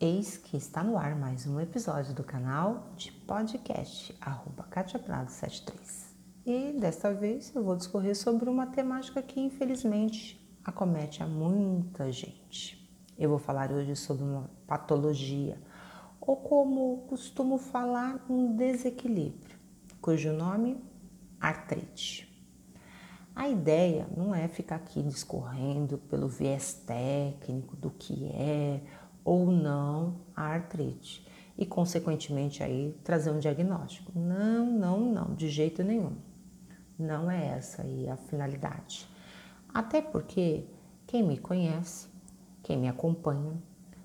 Eis que está no ar mais um episódio do canal de podcast arroba Katia Prado 73. E desta vez eu vou discorrer sobre uma temática que infelizmente acomete a muita gente. Eu vou falar hoje sobre uma patologia, ou como costumo falar, um desequilíbrio, cujo nome artrite. A ideia não é ficar aqui discorrendo pelo viés técnico do que é ou não a artrite e, consequentemente, aí trazer um diagnóstico. Não, não, não, de jeito nenhum. Não é essa aí a finalidade. Até porque quem me conhece, quem me acompanha,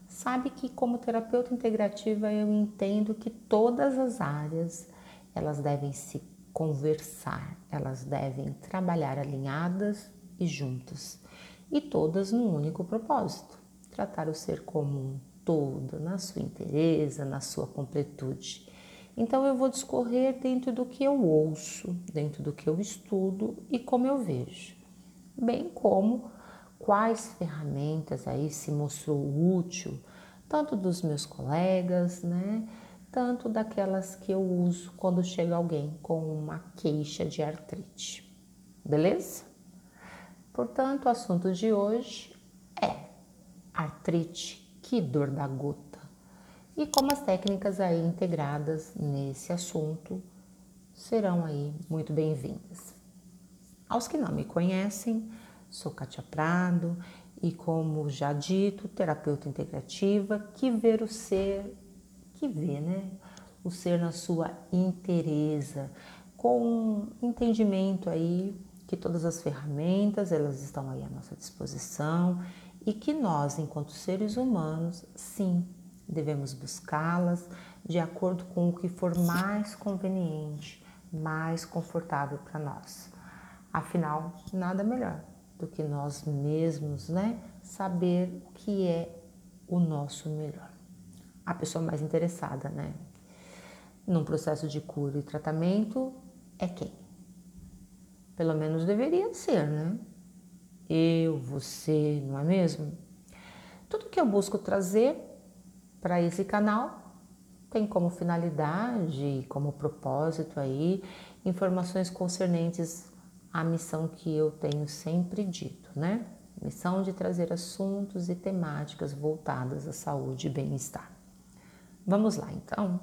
sabe que como terapeuta integrativa eu entendo que todas as áreas elas devem se conversar, elas devem trabalhar alinhadas e juntas, e todas num único propósito: tratar o ser comum todo, na sua inteireza, na sua completude. Então eu vou discorrer dentro do que eu ouço, dentro do que eu estudo e como eu vejo, bem como quais ferramentas aí se mostrou útil, tanto dos meus colegas, né, tanto daquelas que eu uso quando chega alguém com uma queixa de artrite. Beleza? Portanto, o assunto de hoje é artrite, que dor da gota. E como as técnicas aí integradas nesse assunto serão aí muito bem-vindas. Aos que não me conhecem, sou Katia Prado e como já dito, terapeuta integrativa que vê o ser que vê, né? O ser na sua inteireza, com entendimento aí que todas as ferramentas elas estão aí à nossa disposição e que nós, enquanto seres humanos, sim, devemos buscá-las de acordo com o que for mais conveniente, mais confortável para nós. Afinal, nada melhor do que nós mesmos, né? Saber o que é o nosso melhor a pessoa mais interessada, né? Num processo de cura e tratamento é quem? Pelo menos deveria ser, né? Eu, você, não é mesmo? Tudo que eu busco trazer para esse canal tem como finalidade, como propósito aí, informações concernentes à missão que eu tenho sempre dito, né? Missão de trazer assuntos e temáticas voltadas à saúde e bem-estar. Vamos lá então.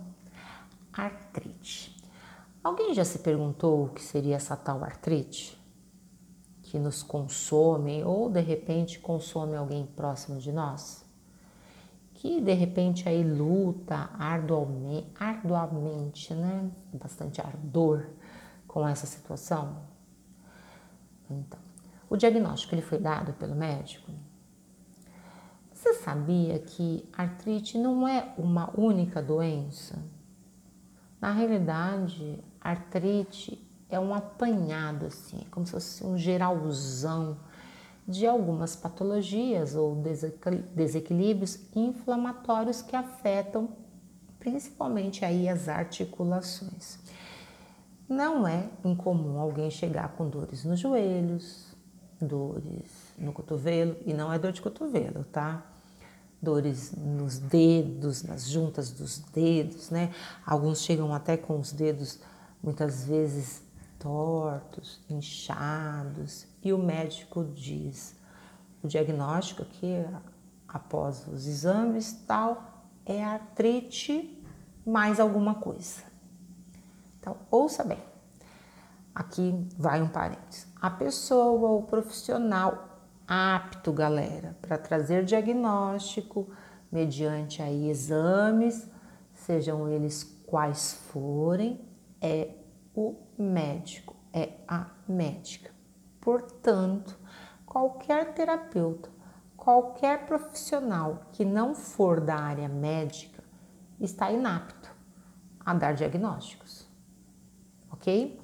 Artrite. Alguém já se perguntou o que seria essa tal artrite? Que nos consome ou de repente consome alguém próximo de nós? Que de repente aí luta arduamente, arduamente né? Bastante ardor com essa situação? Então, o diagnóstico ele foi dado pelo médico? Você sabia que artrite não é uma única doença? Na realidade, artrite é um apanhado assim, como se fosse um geralzão de algumas patologias ou desequilíbrios inflamatórios que afetam principalmente aí as articulações. Não é incomum alguém chegar com dores nos joelhos, dores no cotovelo, e não é dor de cotovelo, tá? dores nos dedos, nas juntas dos dedos, né? Alguns chegam até com os dedos muitas vezes tortos, inchados, e o médico diz: o diagnóstico aqui, após os exames, tal, é artrite mais alguma coisa. Então, ouça bem. Aqui vai um parênteses. A pessoa, o profissional apto, galera, para trazer diagnóstico mediante aí exames, sejam eles quais forem, é o médico, é a médica. Portanto, qualquer terapeuta, qualquer profissional que não for da área médica está inapto a dar diagnósticos, ok?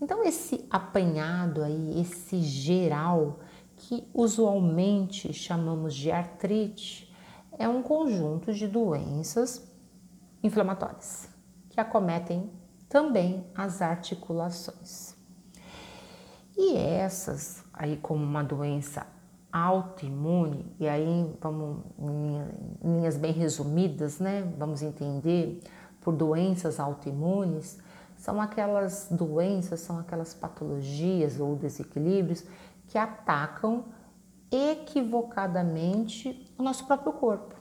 Então, esse apanhado aí, esse geral, que usualmente chamamos de artrite, é um conjunto de doenças inflamatórias que acometem também as articulações. E essas, aí como uma doença autoimune, e aí vamos em linhas bem resumidas, né? Vamos entender por doenças autoimunes, são aquelas doenças, são aquelas patologias ou desequilíbrios que atacam equivocadamente o nosso próprio corpo,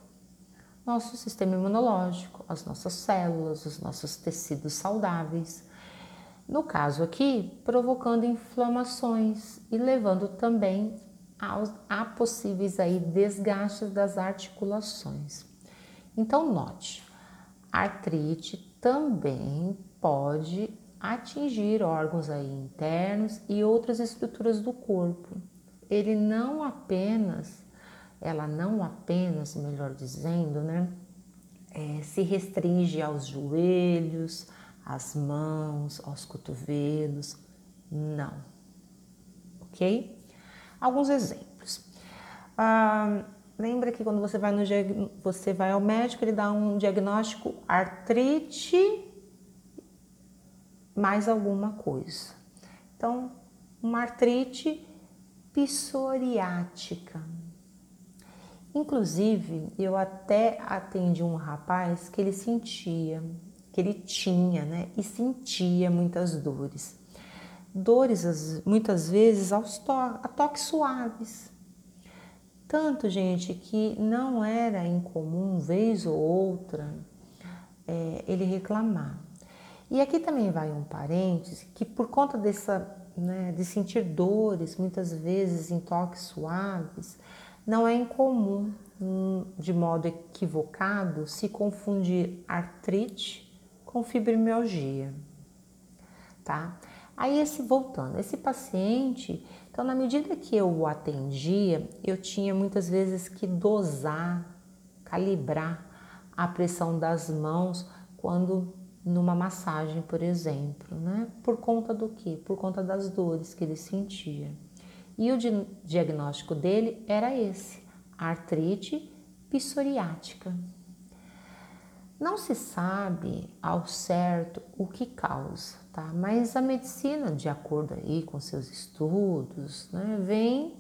nosso sistema imunológico, as nossas células, os nossos tecidos saudáveis. No caso aqui, provocando inflamações e levando também aos, a possíveis aí desgastes das articulações. Então note, artrite também pode atingir órgãos aí internos e outras estruturas do corpo. Ele não apenas, ela não apenas, melhor dizendo, né, é, se restringe aos joelhos, às mãos, aos cotovelos, não, ok? Alguns exemplos. Ah, lembra que quando você vai, no, você vai ao médico, ele dá um diagnóstico artrite mais alguma coisa. Então, uma artrite psoriática. Inclusive, eu até atendi um rapaz que ele sentia, que ele tinha, né, e sentia muitas dores. Dores, muitas vezes, aos to a toques suaves. Tanto, gente, que não era incomum, vez ou outra, é, ele reclamar. E aqui também vai um parêntese que por conta dessa, né, de sentir dores, muitas vezes em toques suaves, não é incomum, hum, de modo equivocado, se confundir artrite com fibromialgia, tá? Aí esse voltando, esse paciente, então na medida que eu o atendia, eu tinha muitas vezes que dosar, calibrar a pressão das mãos quando numa massagem, por exemplo, né? Por conta do que? Por conta das dores que ele sentia. E o diagnóstico dele era esse: artrite psoriática. Não se sabe ao certo o que causa, tá? Mas a medicina, de acordo aí com seus estudos, né, vem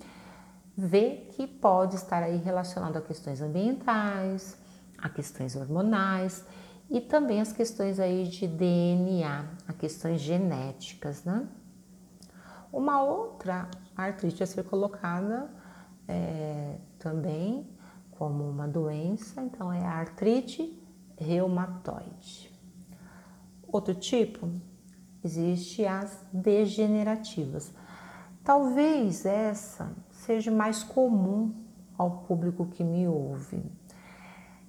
ver que pode estar aí relacionado a questões ambientais, a questões hormonais e também as questões aí de DNA, as questões genéticas, né? Uma outra artrite a ser colocada é, também como uma doença, então é a artrite reumatoide. Outro tipo, existe as degenerativas. Talvez essa seja mais comum ao público que me ouve.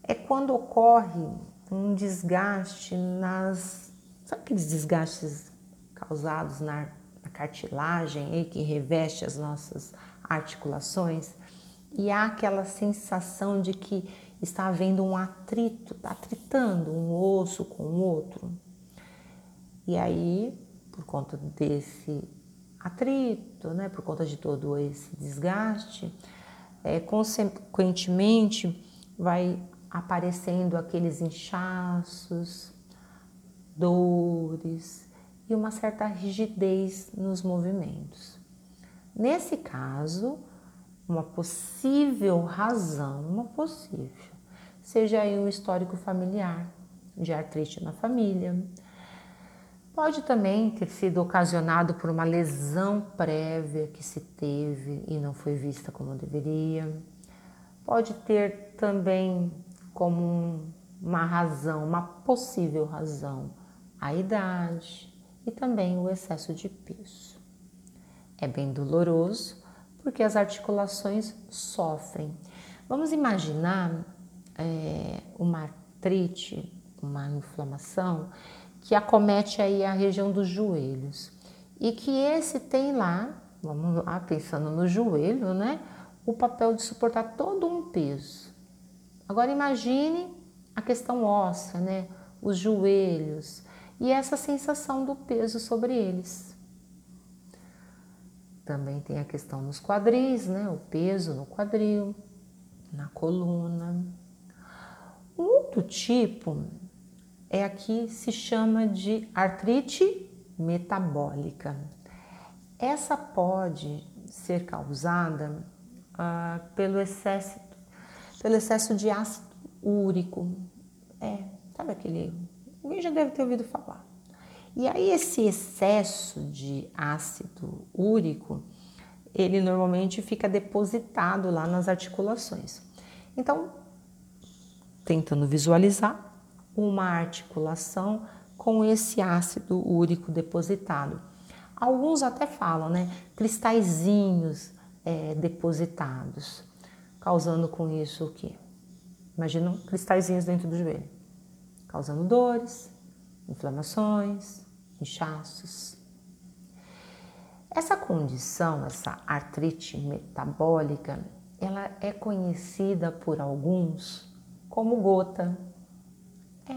É quando ocorre um desgaste nas. Sabe aqueles desgastes causados na, na cartilagem aí que reveste as nossas articulações? E há aquela sensação de que está havendo um atrito, está atritando um osso com o outro. E aí, por conta desse atrito, né, por conta de todo esse desgaste, é, consequentemente vai aparecendo aqueles inchaços, dores e uma certa rigidez nos movimentos. Nesse caso, uma possível razão, uma possível, seja aí um histórico familiar de artrite na família. Pode também ter sido ocasionado por uma lesão prévia que se teve e não foi vista como deveria. Pode ter também como uma razão, uma possível razão, a idade e também o excesso de peso. É bem doloroso porque as articulações sofrem. Vamos imaginar é, uma artrite, uma inflamação que acomete aí a região dos joelhos e que esse tem lá, vamos lá pensando no joelho, né, o papel de suportar todo um peso. Agora imagine a questão óssea, né? Os joelhos e essa sensação do peso sobre eles. Também tem a questão nos quadris, né? O peso no quadril, na coluna. Um outro tipo é aqui se chama de artrite metabólica. Essa pode ser causada uh, pelo, excesso, pelo excesso de ácido úrico. É, sabe aquele. Alguém já deve ter ouvido falar. E aí, esse excesso de ácido úrico, ele normalmente fica depositado lá nas articulações. Então, tentando visualizar uma articulação com esse ácido úrico depositado. Alguns até falam, né? Cristalzinhos é, depositados, causando com isso o quê? Imagina cristalzinhos dentro do joelho, causando dores, inflamações, inchaços. Essa condição, essa artrite metabólica, ela é conhecida por alguns como gota. É.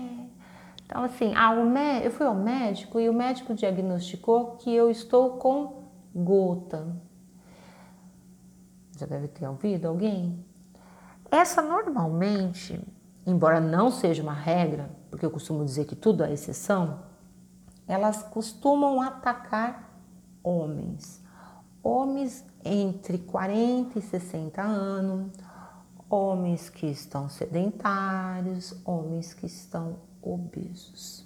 Então, assim, ah, eu fui ao médico e o médico diagnosticou que eu estou com gota. Já deve ter ouvido alguém? Essa normalmente, embora não seja uma regra, porque eu costumo dizer que tudo é exceção, elas costumam atacar homens. Homens entre 40 e 60 anos, homens que estão sedentários, homens que estão obesos.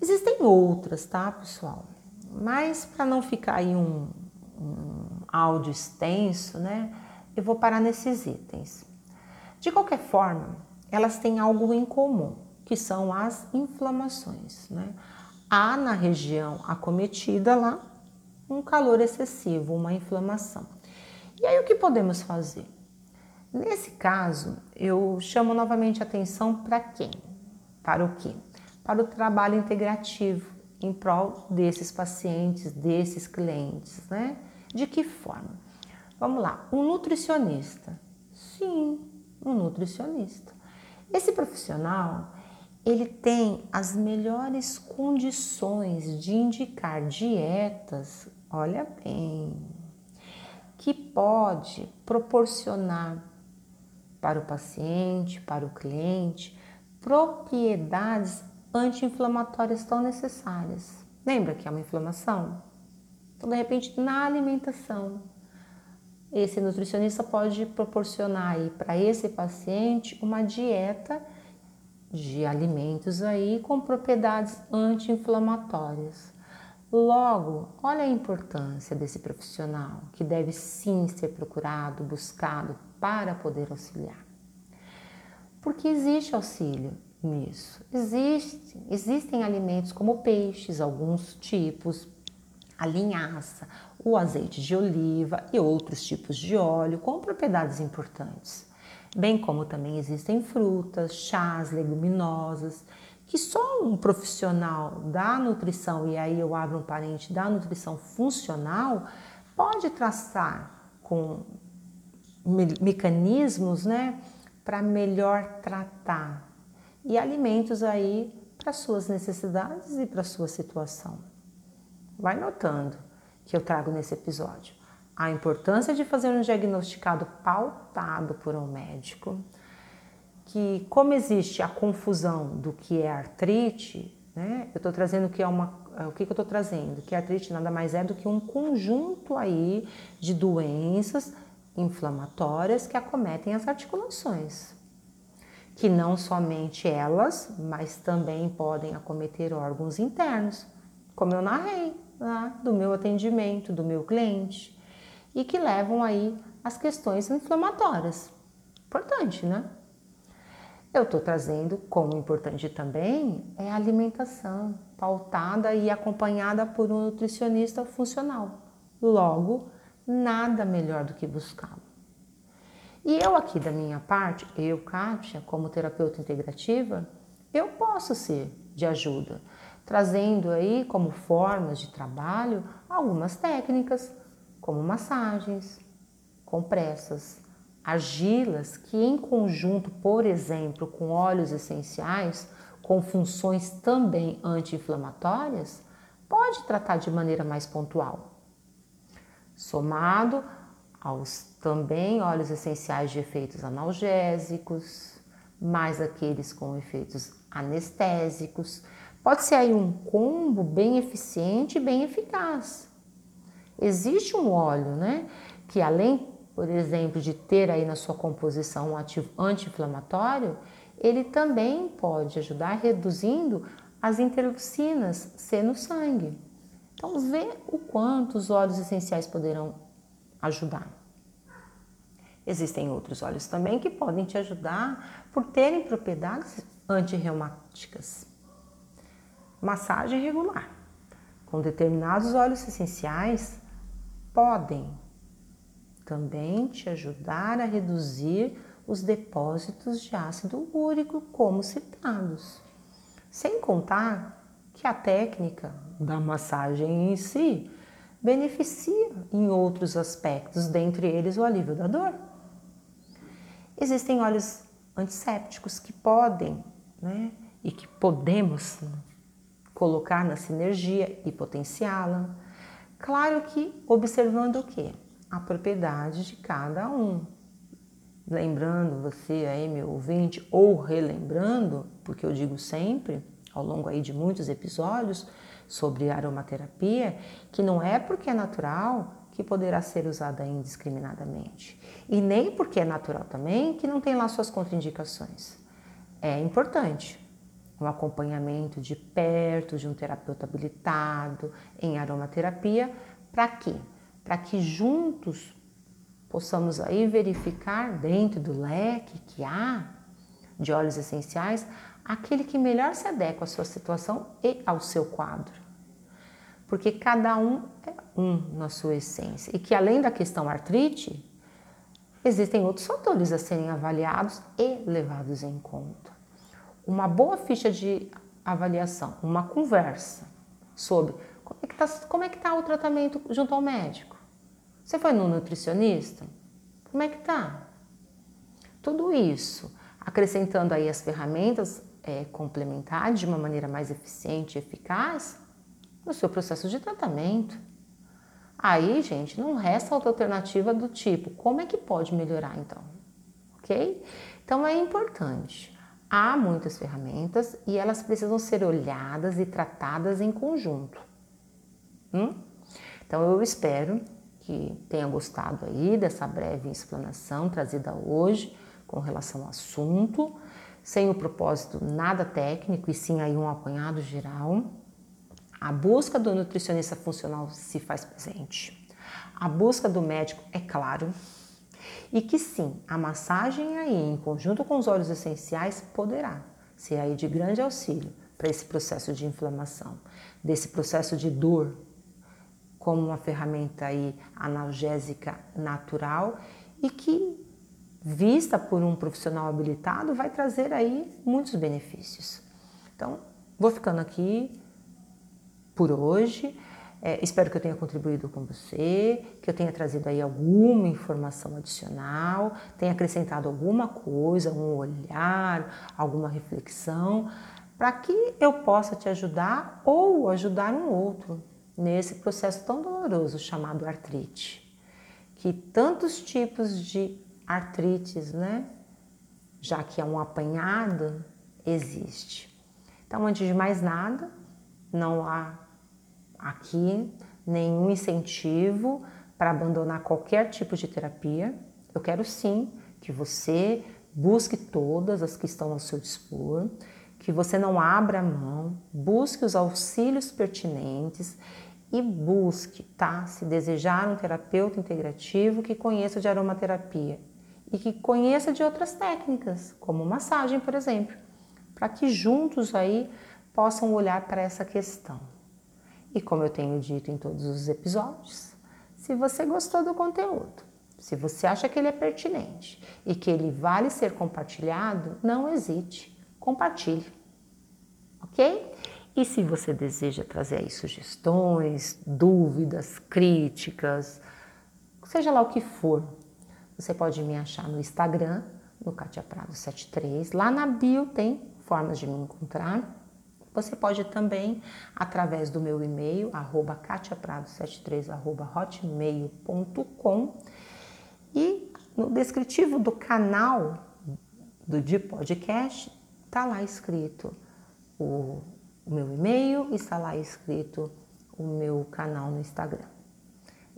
Existem outras, tá, pessoal? Mas para não ficar aí um, um áudio extenso, né, eu vou parar nesses itens. De qualquer forma, elas têm algo em comum, que são as inflamações, né? há na região acometida lá um calor excessivo, uma inflamação. E aí o que podemos fazer? Nesse caso, eu chamo novamente a atenção para quem? Para o quê? Para o trabalho integrativo em prol desses pacientes, desses clientes, né? De que forma? Vamos lá, um nutricionista. Sim, um nutricionista. Esse profissional, ele tem as melhores condições de indicar dietas, olha bem, que pode proporcionar para o paciente, para o cliente, propriedades anti-inflamatórias tão necessárias. Lembra que é uma inflamação? Então, de repente, na alimentação, esse nutricionista pode proporcionar para esse paciente uma dieta de alimentos aí com propriedades anti-inflamatórias. Logo, olha a importância desse profissional que deve sim ser procurado, buscado para poder auxiliar. Porque existe auxílio nisso. Existe, existem alimentos como peixes, alguns tipos, a linhaça, o azeite de oliva e outros tipos de óleo com propriedades importantes bem como também existem frutas, chás, leguminosas, que só um profissional da nutrição, e aí eu abro um parente da nutrição funcional, pode traçar com me mecanismos, né, para melhor tratar e alimentos aí para suas necessidades e para sua situação. Vai notando que eu trago nesse episódio a importância de fazer um diagnosticado pautado por um médico, que como existe a confusão do que é artrite, né? Eu estou trazendo que é uma, o que, que eu estou trazendo? Que a artrite nada mais é do que um conjunto aí de doenças inflamatórias que acometem as articulações, que não somente elas, mas também podem acometer órgãos internos, como eu narrei lá do meu atendimento, do meu cliente e que levam aí as questões inflamatórias. Importante, né? Eu estou trazendo como importante também é a alimentação pautada e acompanhada por um nutricionista funcional. Logo, nada melhor do que buscá-lo. E eu aqui da minha parte, eu, Kátia, como terapeuta integrativa, eu posso ser de ajuda, trazendo aí como formas de trabalho algumas técnicas, como massagens, compressas, argilas que em conjunto, por exemplo, com óleos essenciais, com funções também anti-inflamatórias, pode tratar de maneira mais pontual. Somado aos também óleos essenciais de efeitos analgésicos, mais aqueles com efeitos anestésicos, pode ser aí um combo bem eficiente e bem eficaz. Existe um óleo, né, que além por exemplo, de ter aí na sua composição um ativo anti-inflamatório, ele também pode ajudar reduzindo as interleucinas C no sangue. Então, vê o quanto os óleos essenciais poderão ajudar. Existem outros óleos também que podem te ajudar por terem propriedades antirreumáticas. Massagem regular com determinados óleos essenciais podem também te ajudar a reduzir os depósitos de ácido úrico, como citados. Sem contar que a técnica da massagem em si beneficia em outros aspectos, dentre eles o alívio da dor. Existem óleos antissépticos que podem, né, e que podemos colocar na sinergia e potenciá-la. Claro que observando o que? A propriedade de cada um. Lembrando você aí, meu ouvinte, ou relembrando, porque eu digo sempre, ao longo aí de muitos episódios sobre aromaterapia, que não é porque é natural que poderá ser usada indiscriminadamente. E nem porque é natural também que não tem lá suas contraindicações. É importante um acompanhamento de perto de um terapeuta habilitado em aromaterapia, para quê? Para que juntos possamos aí verificar dentro do leque que há de óleos essenciais aquele que melhor se adequa à sua situação e ao seu quadro porque cada um é um na sua essência e que além da questão artrite, existem outros fatores a serem avaliados e levados em conta. Uma boa ficha de avaliação, uma conversa sobre como é que está é tá o tratamento junto ao médico. Você foi no nutricionista? Como é que tá? Tudo isso, acrescentando aí as ferramentas é, complementares de uma maneira mais eficiente e eficaz, no seu processo de tratamento. Aí, gente, não resta outra alternativa do tipo, como é que pode melhorar então? Ok? Então é importante. Há muitas ferramentas e elas precisam ser olhadas e tratadas em conjunto. Hum? Então eu espero que tenha gostado aí dessa breve explanação trazida hoje com relação ao assunto, sem o propósito nada técnico e sim aí um apanhado geral. A busca do nutricionista funcional se faz presente. A busca do médico é claro. E que sim, a massagem aí, em conjunto com os óleos essenciais, poderá ser aí de grande auxílio para esse processo de inflamação, desse processo de dor, como uma ferramenta aí analgésica natural e que vista por um profissional habilitado vai trazer aí muitos benefícios. Então, vou ficando aqui por hoje. É, espero que eu tenha contribuído com você, que eu tenha trazido aí alguma informação adicional, tenha acrescentado alguma coisa, um olhar, alguma reflexão, para que eu possa te ajudar ou ajudar um outro nesse processo tão doloroso chamado artrite. Que tantos tipos de artrites, né? Já que é um apanhado, existe. Então, antes de mais nada, não há aqui nenhum incentivo para abandonar qualquer tipo de terapia. Eu quero sim que você busque todas as que estão ao seu dispor, que você não abra mão, busque os auxílios pertinentes e busque, tá? Se desejar um terapeuta integrativo que conheça de aromaterapia e que conheça de outras técnicas, como massagem, por exemplo, para que juntos aí possam olhar para essa questão. E como eu tenho dito em todos os episódios, se você gostou do conteúdo, se você acha que ele é pertinente e que ele vale ser compartilhado, não hesite, compartilhe. Ok? E se você deseja trazer aí sugestões, dúvidas, críticas, seja lá o que for, você pode me achar no Instagram, no Katia Prado 73. Lá na bio tem formas de me encontrar. Você pode também, através do meu e-mail, arroba katiaprado73, arroba hotmail.com e no descritivo do canal do de podcast, está lá escrito o, o meu e-mail e está lá escrito o meu canal no Instagram.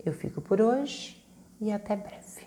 Eu fico por hoje e até breve.